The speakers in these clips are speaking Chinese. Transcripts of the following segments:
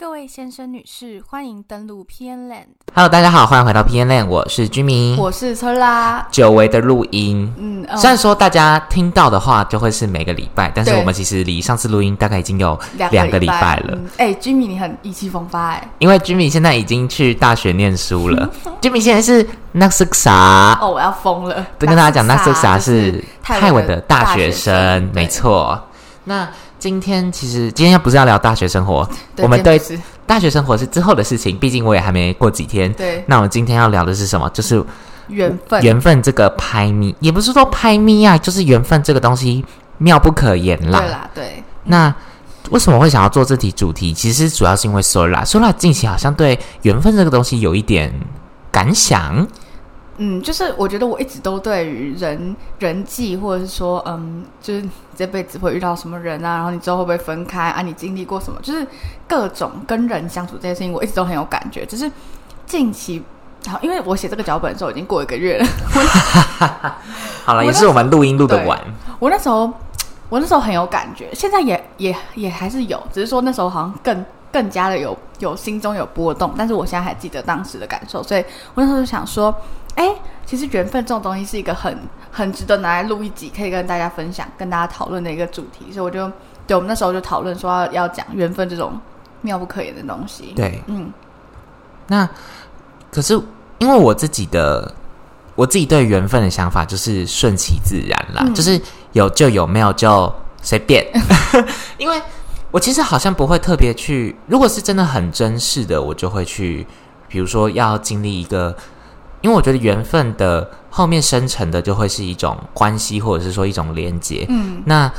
各位先生、女士，欢迎登录 PN Land。Hello，大家好，欢迎回到 PN Land，我是居民。我是车拉，久违的录音，嗯，呃虽然说大家听到的话就会是每个礼拜，但是我们其实离上次录音大概已经有两两个礼拜了。嗯哎、居 Jimmy 你很意气风发哎、因为 Jimmy 现在已经去大学念书了，Jimmy 现在是 n a s u s a 哦，我要疯了。跟大家讲 n a s u s a 是泰文的大学生，没。错。那今天其实今天不是要聊大学生活，我们对对大学生活是之后的事情，毕竟我也还没过几天。对那我们今天要聊的是什么？就是缘分，缘分这个拍咪，也不是说拍咪啊，就是缘分这个东西妙不可言啦。对啦，对，那为什么会想要做这题主题？其实主要是因为 Sola，Sola 近期好像对缘分这个东西有一点感想。嗯，就是我觉得我一直都对于人人际，或者是说，嗯，就是这辈子会遇到什么人啊，然后你之后会不会分开啊，你经历过什么，就是各种跟人相处这件事情，我一直都很有感觉。只是近期，好，因为我写这个脚本的时候已经过一个月了，好了，也是我们录音录得晚。我那时候，我那时候很有感觉，现在也也也还是有，只是说那时候好像更更加的有有心中有波动，但是我现在还记得当时的感受，所以我那时候就想说，哎，其实缘分这种东西是一个很很值得拿来录一集，可以跟大家分享、跟大家讨论的一个主题，所以我就对我们那时候就讨论说要要讲缘分这种妙不可言的东西。，对，嗯，那可是因为我自己的我自己对缘分的想法就是顺其自然啦，嗯就是有就有，没有就随便。因为我其实好像不会特别去，如果是真的很珍视的，我就会去，比如说要经历一个，因为我觉得缘分的后面生成的就会是一种关系，或者是说一种连接。嗯，那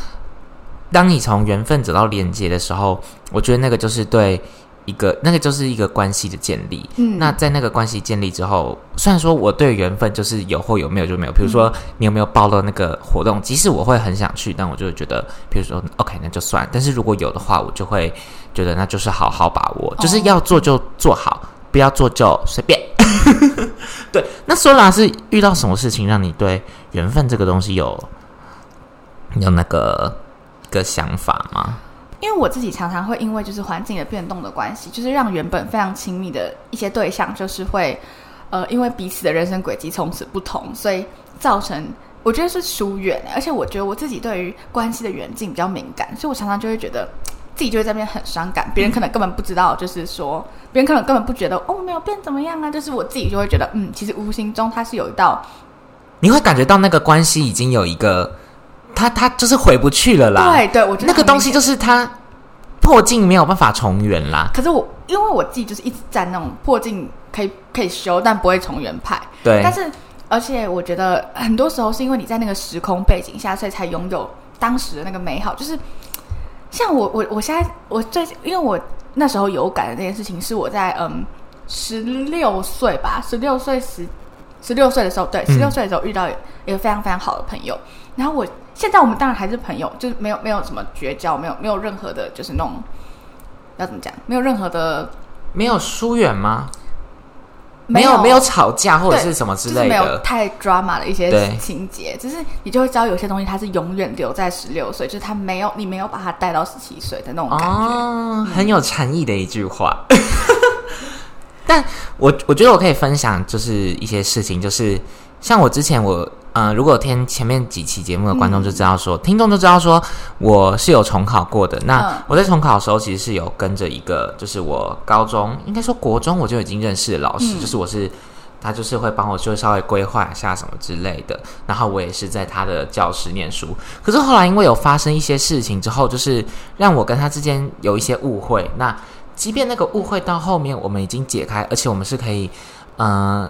当你从缘分走到连接的时候，我觉得那个就是对一个那个就是一个关系的建立。嗯。那在那个关系建立之后，虽然说我对缘分就是有或有没有就没有，比如说你有没有报到那个活动，即使我会很想去，但我就会觉得，比如说 OK 那就算，但是如果有的话，我就会觉得那就是好好把握，就是要做就做好，不要做就随便。对，那说啦是遇到什么事情让你对缘分这个东西有有那个个想法吗？因为我自己常常会因为就是环境的变动的关系，就是让原本非常亲密的一些对象，就是会呃因为彼此的人生轨迹从此不同，所以造成我觉得是疏远。而且我觉得我自己对于关系的远近比较敏感，所以我常常就会觉得自己就会在那边很伤感，别人可能根本不知道，就是说别人可能根本不觉得哦没有变怎么样啊，就是我自己就会觉得嗯，其实无形中它是有一道你会感觉到那个关系已经有一个，他他就是回不去了啦。对对，我觉得那个东西就是他破镜没有办法重圆啦。可是我因为我自己就是一直在那种破镜可以可以修，但不会重圆派。对但，是而且我觉得很多时候是因为你在那个时空背景下，所以才拥有当时的那个美好。就是像我我我现在我最因为我那时候有感的这件事情，是我在嗯十六岁吧，十六岁十十六岁的时候，对，十六岁的时候遇到一个非常非常好的朋友。然后我现在我们当然还是朋友，就是没有没有什么绝交，没有没有任何的，就是那种要怎么讲，没有任何的没有疏远吗？没有没有吵架或者是什么之就是没有类的。太 drama 的一些情节，只是你就会知道有些东西它是永远留在十六岁，就是它没有你没有把它带到十七岁的那种感觉。哦，很有禅意的一句话。但我我觉得我可以分享，就是一些事情，就是像我之前我呃，如果听前面几期节目的观众就知道说，听众就知道说我是有重考过的。那嗯我在重考的时候，其实是有跟着一个，就是我高中应该说国中我就已经认识的老师，嗯就是我是。他就是会帮我就稍微规划一下什么之类的，然后我也是在他的教室念书。可是后来因为有发生一些事情之后，就是让我跟他之间有一些误会。那即便那个误会到后面我们已经解开，而且我们是可以，呃，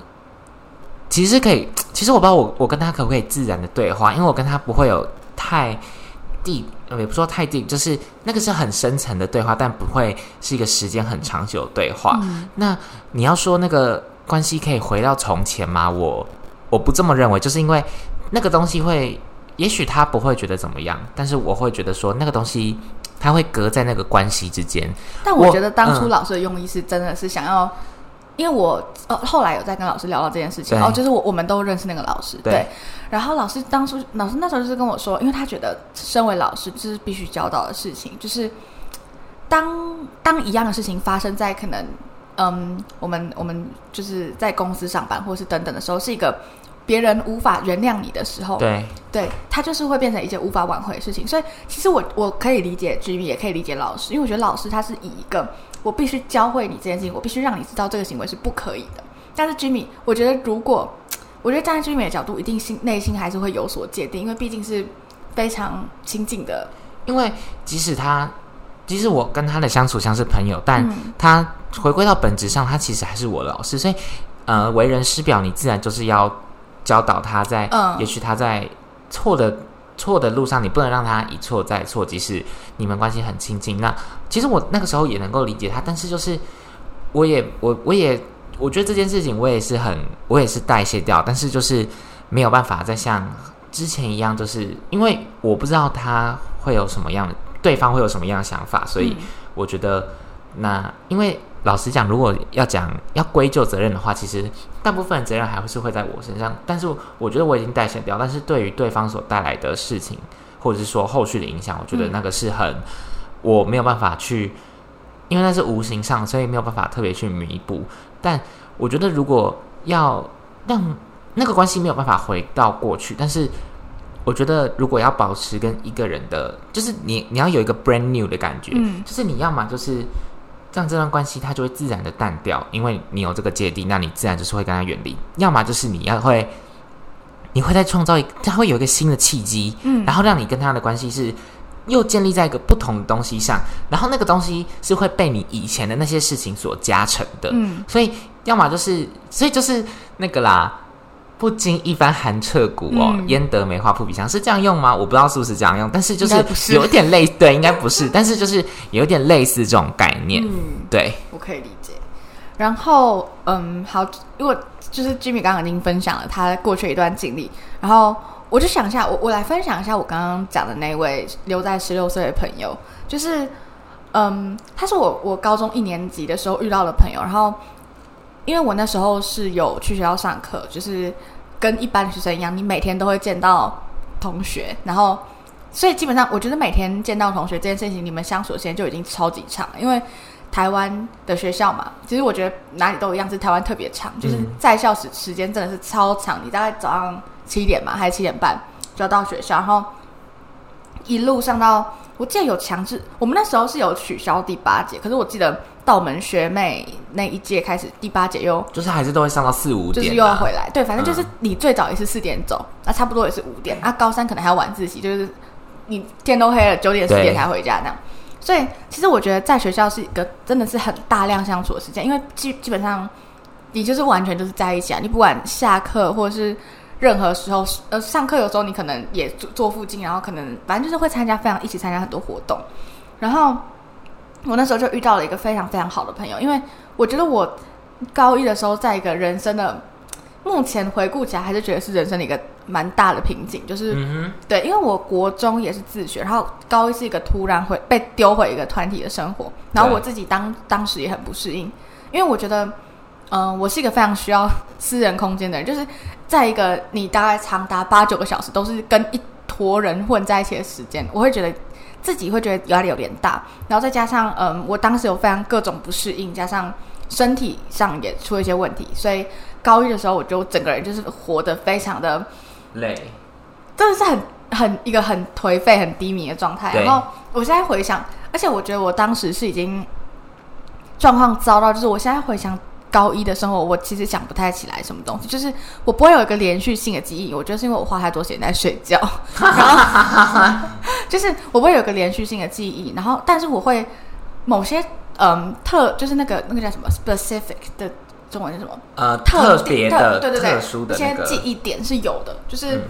其实是可以，其实我不知道我我跟他可不可以自然的对话，因为我跟他不会有太呃也不说太 deep，就是那个是很深层的对话，但不会是一个时间很长久的对话。那你要说那个关系可以回到从前吗？我我不这么认为，就是因为那个东西会，也许他不会觉得怎么样，但是我会觉得说那个东西他会隔在那个关系之间。但我我觉得当初嗯老师的用意是真的是想要，因为我呃后来有在跟老师聊到这件事情，对。哦，就是我我们都认识那个老师，对。然后老师当初老师那时候就是跟我说，因为他觉得身为老师这是必须教导的事情，就是当当一样的事情发生在可能，嗯，我们我们就是在公司上班，或是等等的时候，是一个别人无法原谅你的时候，对，对，他就是会变成一件无法挽回的事情。所以，其实我我可以理解 Jimmy，也可以理解老师，因为我觉得老师他是以一个我必须教会你这件事情，我必须让你知道这个行为是不可以的。但是 Jimmy，我觉得如果我觉得站在 Jimmy 的角度，一定心内心还是会有所界定，因为毕竟是非常亲近的。因为即使他，即使我跟他的相处像是朋友，但嗯他回归到本质上，他其实还是我的老师，所以呃，为人师表，你自然就是要教导他在，嗯也许他在错的错的路上，你不能让他一错再错，即使你们关系很亲近。那其实我那个时候也能够理解他，但是就是我也我我也我觉得这件事情我也是很我也是代谢掉，但是就是没有办法再像之前一样，就是因为我不知道他会有什么样的对方会有什么样的想法，所以嗯我觉得那因为老实讲，如果要讲要归咎责任的话，其实大部分的责任还是会在我身上，但是我觉得我已经代谢掉，但是对于对方所带来的事情，或者是说后续的影响，我觉得嗯那个是很、我没有办法去。因为那是无形上，所以没有办法特别去弥补。但我觉得，如果要让那个关系没有办法回到过去，但是我觉得，如果要保持跟一个人的，就是你你要有一个 brand new 的感觉，嗯就是你要么就是让这段关系它就会自然的淡掉，因为你有这个芥蒂，那你自然就是会跟他远离；要么就是你要会，你会再创造一，它会有一个新的契机，嗯。然后让你跟他的关系是又建立在一个不同的东西上，然后那个东西是会被你以前的那些事情所加成的，嗯。所以要么就是，所以就是那个啦。不经一番寒彻骨哦，嗯。焉得梅花扑鼻香？是这样用吗？我不知道是不是这样用，但是就是有点类，对，应该不是，但是就是有点类似这种概念，嗯，对，我可以理解。然后，嗯，好，如果就是 Jimmy 刚刚已经分享了他过去一段经历，然后我就想一下，我我来分享一下我刚刚讲的那位留在十六岁的朋友，就是，嗯，他是我我高中一年级的时候遇到的朋友，然后因为我那时候是有去学校上课，就是跟一般的学生一样，你每天都会见到同学，然后所以基本上我觉得每天见到同学这件事情，你们相处的时间就已经超级长，因为台湾的学校嘛，其实我觉得哪里都一样，是台湾特别长，就是在校时时间真的是超长，你大概早上七点嘛，还是七点半就要到学校，然后一路上到，我记得有强制，我们那时候是有取消第八节，可是我记得到我们学妹那一届开始，第八节又就是还是都会上到四五点、啊，就是又要回来，对，反正就是嗯你最早也是四点走，那差不多也是五点，啊，高三可能还要晚自习，就是你天都黑了，九点十点才回家那样。所以其实我觉得在学校是一个真的是很大量相处的时间，因为基基本上你就是完全就是在一起啊，你不管下课或者是任何时候，呃，上课有时候你可能也坐坐附近，然后可能反正就是会参加非常一起参加很多活动，然后我那时候就遇到了一个非常非常好的朋友，因为我觉得我高一的时候，在一个人生的目前回顾起来，还是觉得是人生的一个蛮大的瓶颈，就是、嗯对，因为我国中也是自学，然后高一是一个突然会被丢回一个团体的生活，然后我自己当当时也很不适应，因为我觉得，嗯、我是一个非常需要 私人空间的人，就是在一个你大概长达八九个小时都是跟一坨人混在一起的时间，我会觉得自己会觉得压力有点大，然后再加上嗯，我当时有非常各种不适应，加上身体上也出了一些问题，所以高一的时候我就整个人就是活得非常的。累，真的是很很一个很颓废、很低迷的状态。然后我现在回想，而且我觉得我当时是已经状况糟到，就是我现在回想高一的生活，我其实想不太起来什么东西，就是我不会有一个连续性的记忆。我觉得是因为我花太多时间在睡觉，然后就是我会有个连续性的记忆，然后但是我会某些嗯特就是那个那个叫什么 specific 的中文是什么？呃，特特别特的、对对对，特殊的一些那个，记忆点是有的，就是、嗯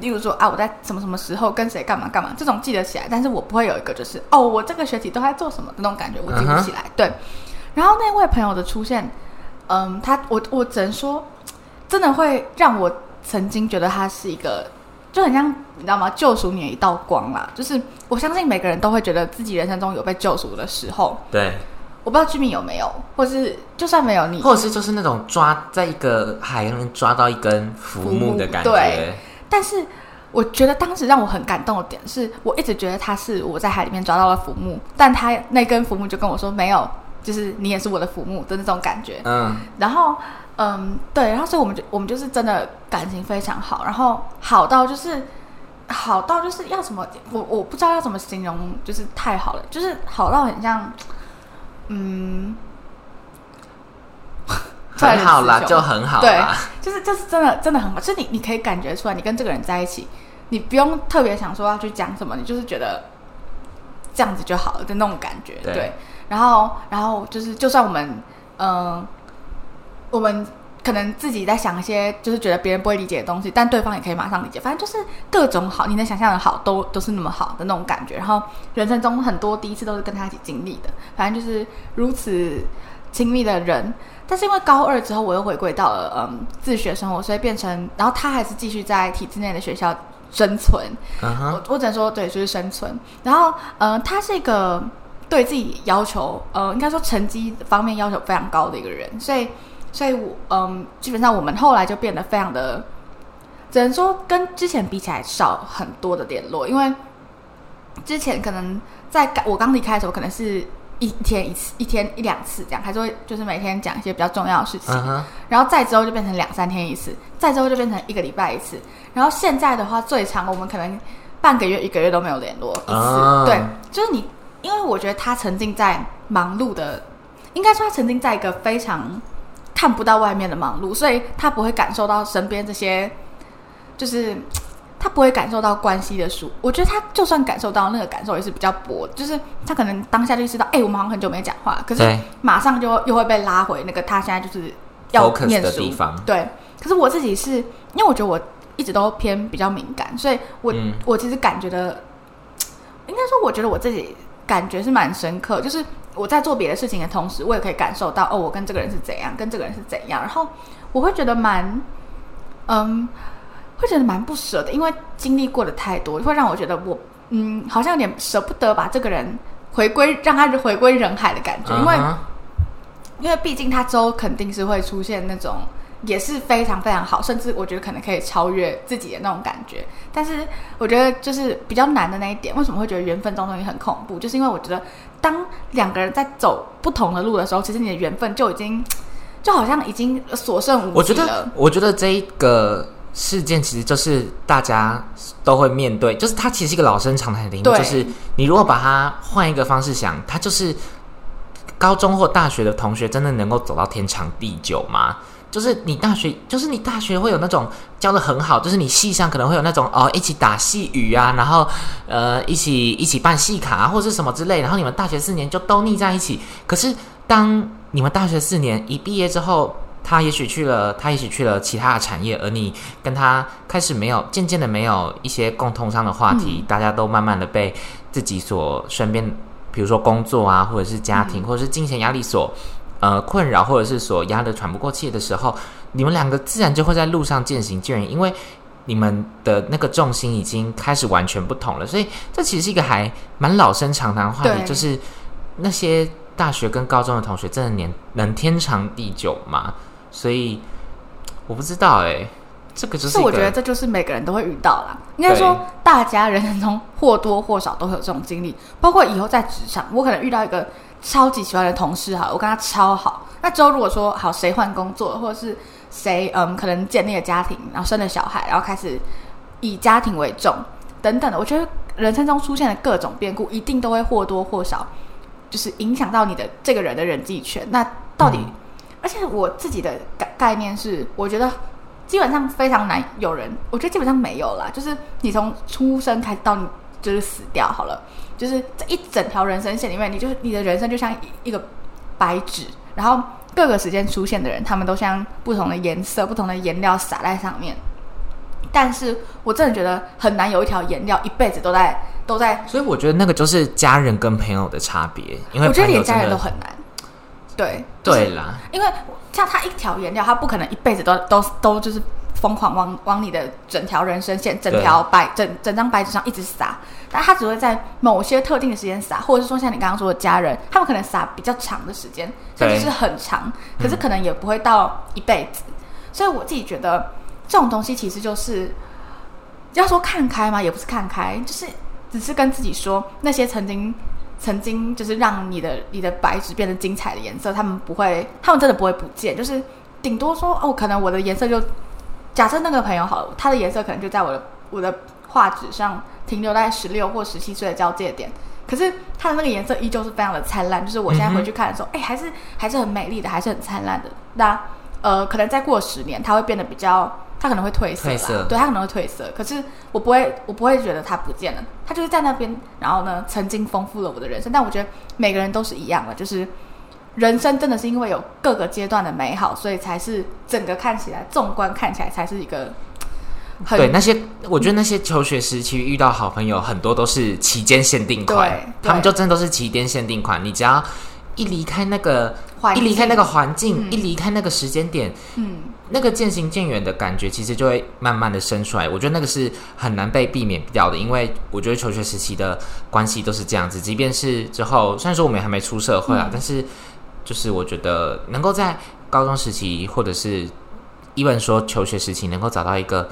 例如说啊，我在什么什么时候跟谁干嘛干嘛，这种记得起来，但是我不会有一个就是哦，我这个学期都在做什么的那种感觉，我记不起来。对，然后那位朋友的出现，嗯，他我我只能说，真的会让我曾经觉得他是一个。就很像你知道吗？救赎你的一道光啦，就是我相信每个人都会觉得自己人生中有被救赎的时候。对，我不知道居民有没有，或是就算没有你，或者是就是那种抓在一个海洋里抓到一根浮木的感觉，对但是我觉得当时让我很感动的点是，我一直觉得他是我在海里面抓到了浮木，但他那根浮木就跟我说没有，就是你也是我的浮木的那种感觉。嗯，然后，嗯，对，然后所以我们就我们就是真的感情非常好，然后好到就是好到就是要什么我我不知道要怎么形容，就是太好了，就是好到很像，嗯，很好啦，就很好对。，就是就是真的真的很好，就是你你可以感觉出来，你跟这个人在一起，你不用特别想说要去讲什么，你就是觉得这样子就好了的那种感觉，对对。然后然后就是，就算我们嗯、我们可能自己在想一些就是觉得别人不会理解的东西，但对方也可以马上理解，反正就是各种好，你能想象的好都都是那么好的那种感觉。然后人生中很多第一次都是跟他一起经历的，反正就是如此亲密的人。但是因为高二之后，我又回归到了嗯自学生活，所以变成，然后他还是继续在体制内的学校生存。我我只能说，对，就是生存。然后，呃，他是一个对自己要求，呃，应该说成绩方面要求非常高的一个人，所以，所以我，嗯、基本上我们后来就变得非常的，只能说跟之前比起来少很多的联络，因为之前可能在我刚离开的时候，可能是一天一次，一天一两次这样，还是会就是每天讲一些比较重要的事情。然后再之后就变成两三天一次，再之后就变成一个礼拜一次。然后现在的话，最长我们可能半个月、一个月都没有联络一次。哦对，就是你，因为我觉得他曾经在忙碌的，应该说他曾经在一个非常看不到外面的忙碌，所以他不会感受到身边这些，就是。他不会感受到关系的疏，我觉得他就算感受到那个感受也是比较薄，就是他可能当下就意识到，哎、我们好像很久没讲话，可是马上就又会被拉回那个他现在就是要念书的地方对，可是我自己是因为我觉得我一直都偏比较敏感，所以我、嗯我其实感觉的，应该说我觉得我自己感觉是蛮深刻，就是我在做别的事情的同时，我也可以感受到哦，我跟这个人是怎样，跟这个人是怎样，然后我会觉得蛮，嗯，会觉得蛮不舍的，因为经历过的太多，会让我觉得我嗯，好像有点舍不得把这个人回归，让他回归人海的感觉，因为。因为毕竟他之后肯定是会出现那种也是非常非常好，甚至我觉得可能可以超越自己的那种感觉。但是我觉得就是比较难的那一点，为什么会觉得缘分这种东西很恐怖？就是因为我觉得当两个人在走不同的路的时候，其实你的缘分就已经 就好像已经所剩无几我觉得。，我觉得这一个事件其实就是大家都会面对，就是它其实是一个老生常谈的题目，对就是你如果把它换一个方式想，它就是高中或大学的同学真的能够走到天长地久吗？就是你大学，就是你大学会有那种教的很好，就是你系上可能会有那种哦一起打戏语啊，然后呃一起一起办戏卡啊，或者是什么之类，然后你们大学四年就都腻在一起。可是当你们大学四年一毕业之后，他也许去了，他也许去了其他的产业，而你跟他开始没有，渐渐的没有一些共通上的话题，大家都慢慢的被自己所身边，比如说工作啊，或者是家庭，或者是金钱压力所呃困扰，或者是所压得喘不过气的时候，你们两个自然就会在路上渐行渐远，因为你们的那个重心已经开始完全不同了。所以这其实是一个还蛮老生常谈的话题，就是那些大学跟高中的同学真的年能天长地久吗？所以我不知道哎、这个就是是我觉得这就是每个人都会遇到啦。应该说，大家人生中或多或少都会有这种经历，包括以后在职场，我可能遇到一个超级喜欢的同事，哈，我跟他超好。那之后如果说好谁换工作，或者是谁嗯可能建立了家庭，然后生了小孩，然后开始以家庭为重等等的，我觉得人生中出现的各种变故，一定都会或多或少就是影响到你的这个人的人际圈。那到底，嗯而且我自己的概概念是，我觉得基本上非常难有人，我觉得基本上没有啦。就是你从出生开始到你就是死掉好了，就是这一整条人生线里面，你就是你的人生就像一一个白纸，然后各个时间出现的人，他们都像不同的颜色、不同的颜料撒在上面。但是我真的觉得很难有一条颜料一辈子都在都在，所以我觉得那个就是家人跟朋友的差别，因为我觉得连家人都很难。对，对啦，因为像他一条颜料，他不可能一辈子都都都就是疯狂往往你的整条人生线、整条白整整张白纸上一直撒，但他只会在某些特定的时间撒，或者是说像你刚刚说的家人，他们可能撒比较长的时间，甚至是很长，可是可能也不会到一辈子。所以我自己觉得这种东西其实就是。要说看开吗？也不是看开，就是只是跟自己说，那些曾经曾经就是让你的你的白纸变得精彩的颜色，他们不会，他们真的不会不见，就是顶多说哦，可能我的颜色就假设那个朋友好了，他的颜色可能就在我的我的画纸上停留在十六或十七岁的交界点。可是他的那个颜色依旧是非常的灿烂，就是我现在回去看的时候，哎、还是还是很美丽的，还是很灿烂的。那呃，可能再过十年，它会变得比较，它可能会褪色啦，褪色对，它可能会褪色。可是我不会，我不会觉得它不见了，它就是在那边，然后呢，曾经丰富了我的人生。但我觉得每个人都是一样的，就是人生真的是因为有各个阶段的美好，所以才是整个看起来，纵观看起来才是一个很对，那些我觉得那些求学时期遇到好朋友，很多都是期间限定款对，他们就真的都是期间限定款。你只要一离开那个，环境一离开那个环境，嗯一离开那个时间点，嗯，那个渐行渐远的感觉，其实就会慢慢的生出来。我觉得那个是很难被避免掉的，因为我觉得求学时期的关系都是这样子。即便是之后，虽然说我们还没出社会啊，嗯但是就是我觉得能够在高中时期，或者是一本说求学时期，能够找到一个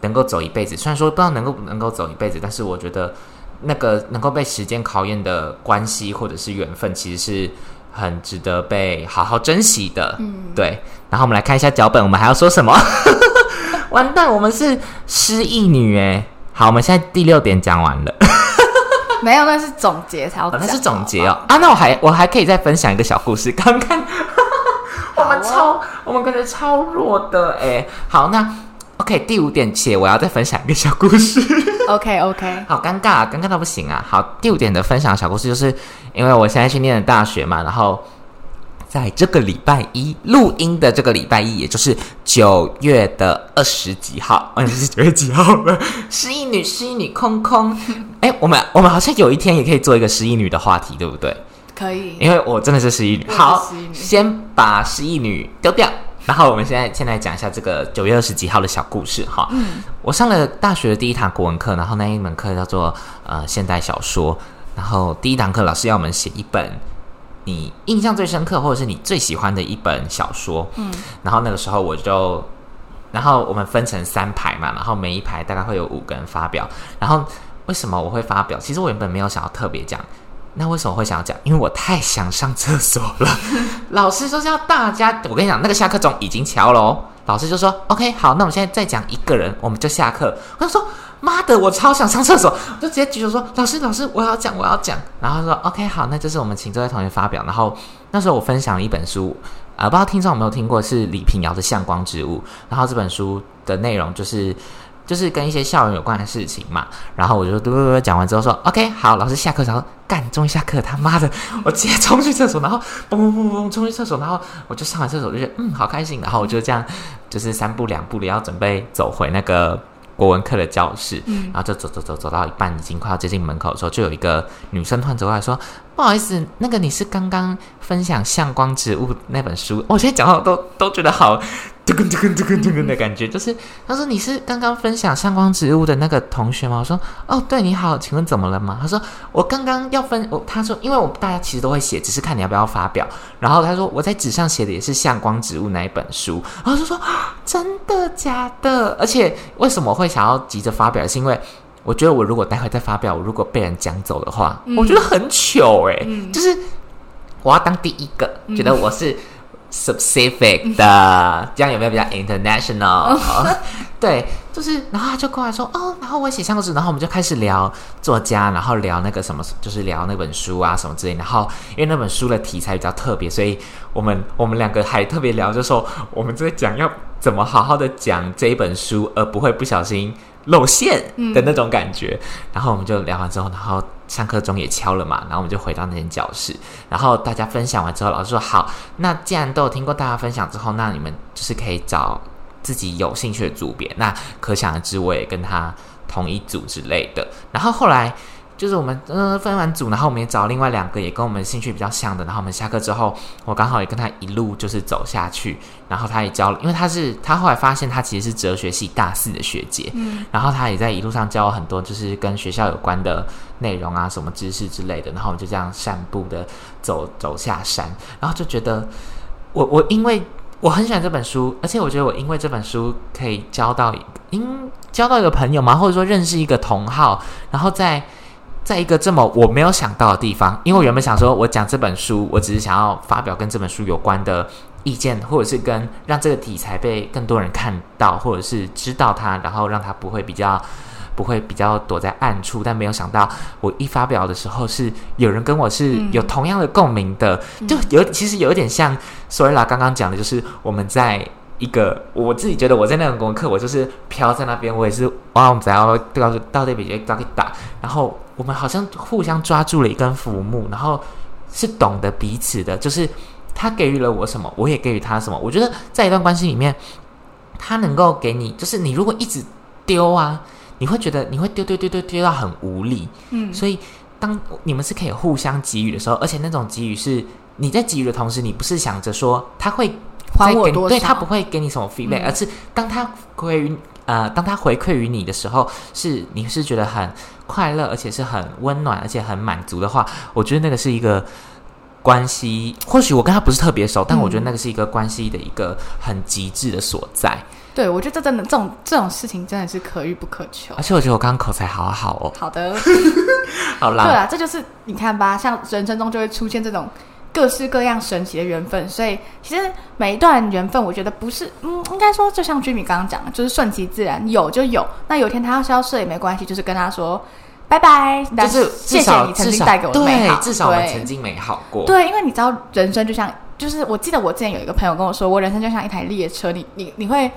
能够走一辈子，虽然说不知道能够不能够走一辈子，但是我觉得那个能够被时间考验的关系或者是缘分，其实是很值得被好好珍惜的。嗯，对，然后我们来看一下脚本，我们还要说什么？完蛋，我们是失忆女哎。好，我们现在第六点讲完了，没有，那是总结才要哦、那是总结哦。啊，那我还我还可以再分享一个小故事。刚刚 我们好超我们感觉超弱的哎。好，那 OK，第五点且我要再分享一个小故事。OK OK，好尴尬、啊，尴尬到不行啊！好，第五点的分享小故事，就是因为我现在去念的大学嘛，然后在这个礼拜一录音的这个礼拜一，也就是九月的二十几号，哦，是九月几号了？失忆女，失忆女，空空。哎，我们我们好像有一天也可以做一个失忆女的话题，对不对？可以。因为我真的是失忆女。好失忆，女先把失忆女丢掉。然后我们现在先来讲一下这个九月二十几号的小故事哈。嗯，我上了大学的第一堂国文课，然后那一门课叫做呃现代小说。然后第一堂课老师要我们写一本你印象最深刻或者是你最喜欢的一本小说。嗯，然后那个时候我就，然后我们分成三排嘛，然后每一排大概会有五个人发表。然后为什么我会发表？其实我原本没有想要特别讲。那为什么会想要讲？因为我太想上厕所了。老师说是要大家，我跟你讲，那个下课钟已经敲了哦。老师就说：“OK，好，那我们现在再讲一个人，我们就下课。”我就说：“妈的，我超想上厕所！”我就直接举手说：“老师，老师，我要讲，我要讲。”然后说：“OK，好，那就是我们请这位同学发表。”然后那时候我分享了一本书，呃，不知道听众有没有听过，是李平遥的《向光植物》。然后这本书的内容就是。就是跟一些校园有关的事情嘛，然后我就嘟嘟嘟讲完之后说，OK，好，老师下课，然后干，终于下课，他妈的，我直接冲去厕所，然后嘣嘣嘣嘣冲去厕所，然后我就上完厕所，就觉得嗯好开心，然后我就这样就是三步两步的要准备走回那个国文课的教室，嗯然后就走走走走到一半，已经快要接近门口的时候，就有一个女生突然走过来说：“不好意思，那个你是刚刚分享《向光植物》那本书？”我现在讲到都都觉得好嘟咕嘟咕嘟咕嘟咕的感觉，就是他说：“你是刚刚分享《向光植物》的那个同学吗？”我说：“哦，对，你好，请问怎么了吗？”他说：“我刚刚要分，我他说，因为我大家其实都会写，只是看你要不要发表。然后他说我在纸上写的也是《向光植物》那一本书。”然后就说：“啊真的假的？而且为什么会想要急着发表？是因为我觉得我如果待会再发表，我如果被人讲走的话，嗯我觉得很糗哎、嗯就是我要当第一个，嗯觉得我是 specific 的，这样有没有比较 international？对，就是，然后他就过来说，哦，然后我写相纸，然后我们就开始聊作家，然后聊那个什么，就是聊那本书啊什么之类。然后因为那本书的题材比较特别，所以我们我们两个还特别聊，就说我们在讲要怎么好好的讲这一本书，而不会不小心露馅的那种感觉。然后我们就聊完之后，然后上课钟也敲了嘛，然后我们就回到那间教室，然后大家分享完之后，老师说好，那既然都有听过大家分享之后，那你们就是可以找自己有兴趣的组别。那可想而知，我也跟他同一组之类的。然后后来就是我们呃分完组，然后我们也找另外两个也跟我们兴趣比较像的，然后我们下课之后，我刚好也跟他一路就是走下去，然后他也教了，因为他是他后来发现他其实是哲学系大四的学姐，嗯然后他也在一路上教我很多就是跟学校有关的内容啊，什么知识之类的。然后我们就这样散步的走走下山，然后就觉得我我因为我很喜欢这本书，而且我觉得我因为这本书可以交到，因交到一个朋友嘛，或者说认识一个同好，然后在在一个这么我没有想到的地方，因为我原本想说，我讲这本书，我只是想要发表跟这本书有关的意见，或者是跟让这个题材被更多人看到，或者是知道它，然后让它不会比较。不会比较躲在暗处，但没有想到我一发表的时候是有人跟我是有同样的共鸣的，就有其实有一点像索瑞拉刚刚讲的，就是我们在一个我自己觉得我在那个功课，我就是飘在那边，我也是哇，我们只要到到那边就打打，然后我们好像互相抓住了一根浮木，然后是懂得彼此的，就是他给予了我什么，我也给予他什么。我觉得在一段关系里面，他能够给你，就是你如果一直丢啊。你会觉得你会丢丢丢丢丢到很无力，嗯，所以当你们是可以互相给予的时候，而且那种给予是你在给予的同时，你不是想着说他会还我多少，对他不会给你什么 feedback，而是当他回于呃，当他回馈于你的时候，是你是觉得很快乐，而且是很温暖，而且很满足的话，我觉得那个是一个关系。或许我跟他不是特别熟，但我觉得那个是一个关系的一个很极致的所在。对，我觉得这真的这种这种事情真的是可遇不可求。而且我觉得我刚刚口才好好哦。好的，好啦。对啊，这就是你看吧，像人生中就会出现这种各式各样神奇的缘分。所以其实每一段缘分，我觉得不是，嗯，应该说就像居民刚刚讲的，就是顺其自然，有就有。那有天他要消失也没关系，就是跟他说拜拜。但是谢谢你曾经带给我的美好，至少我曾经美好过。对，因为你知道，人生就像，就是我记得我之前有一个朋友跟我说，我人生就像一台列车，你你你会。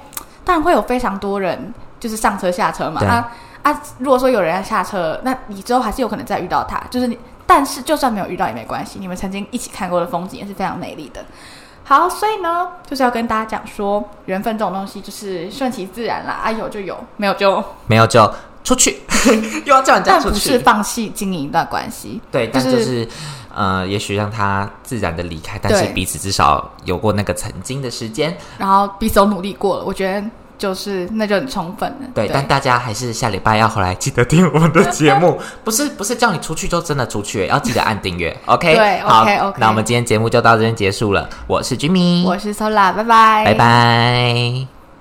当然会有非常多人就是上车下车嘛啊啊！如果说有人要下车，那你之后还是有可能再遇到他。就是你，但是就算没有遇到也没关系，你们曾经一起看过的风景也是非常美丽的。好，所以呢，就是要跟大家讲说，缘分这种东西就是顺其自然啦，啊有就有，没有就没有就 出去，又要叫人家出去，不是放弃经营一段关系。对，但就是呃，也许让他自然的离开，但是彼此至少有过那个曾经的时间，然后彼此都努力过了，我觉得。就是那就很充分了。对，但大家还是下礼拜要回来记得听我们的节目，不是不是叫你出去就真的出去，要记得按订阅。OK，对，OK OK。那我们今天节目就到这边结束了。我是 Jimmy，我是 Sola，拜拜，拜拜。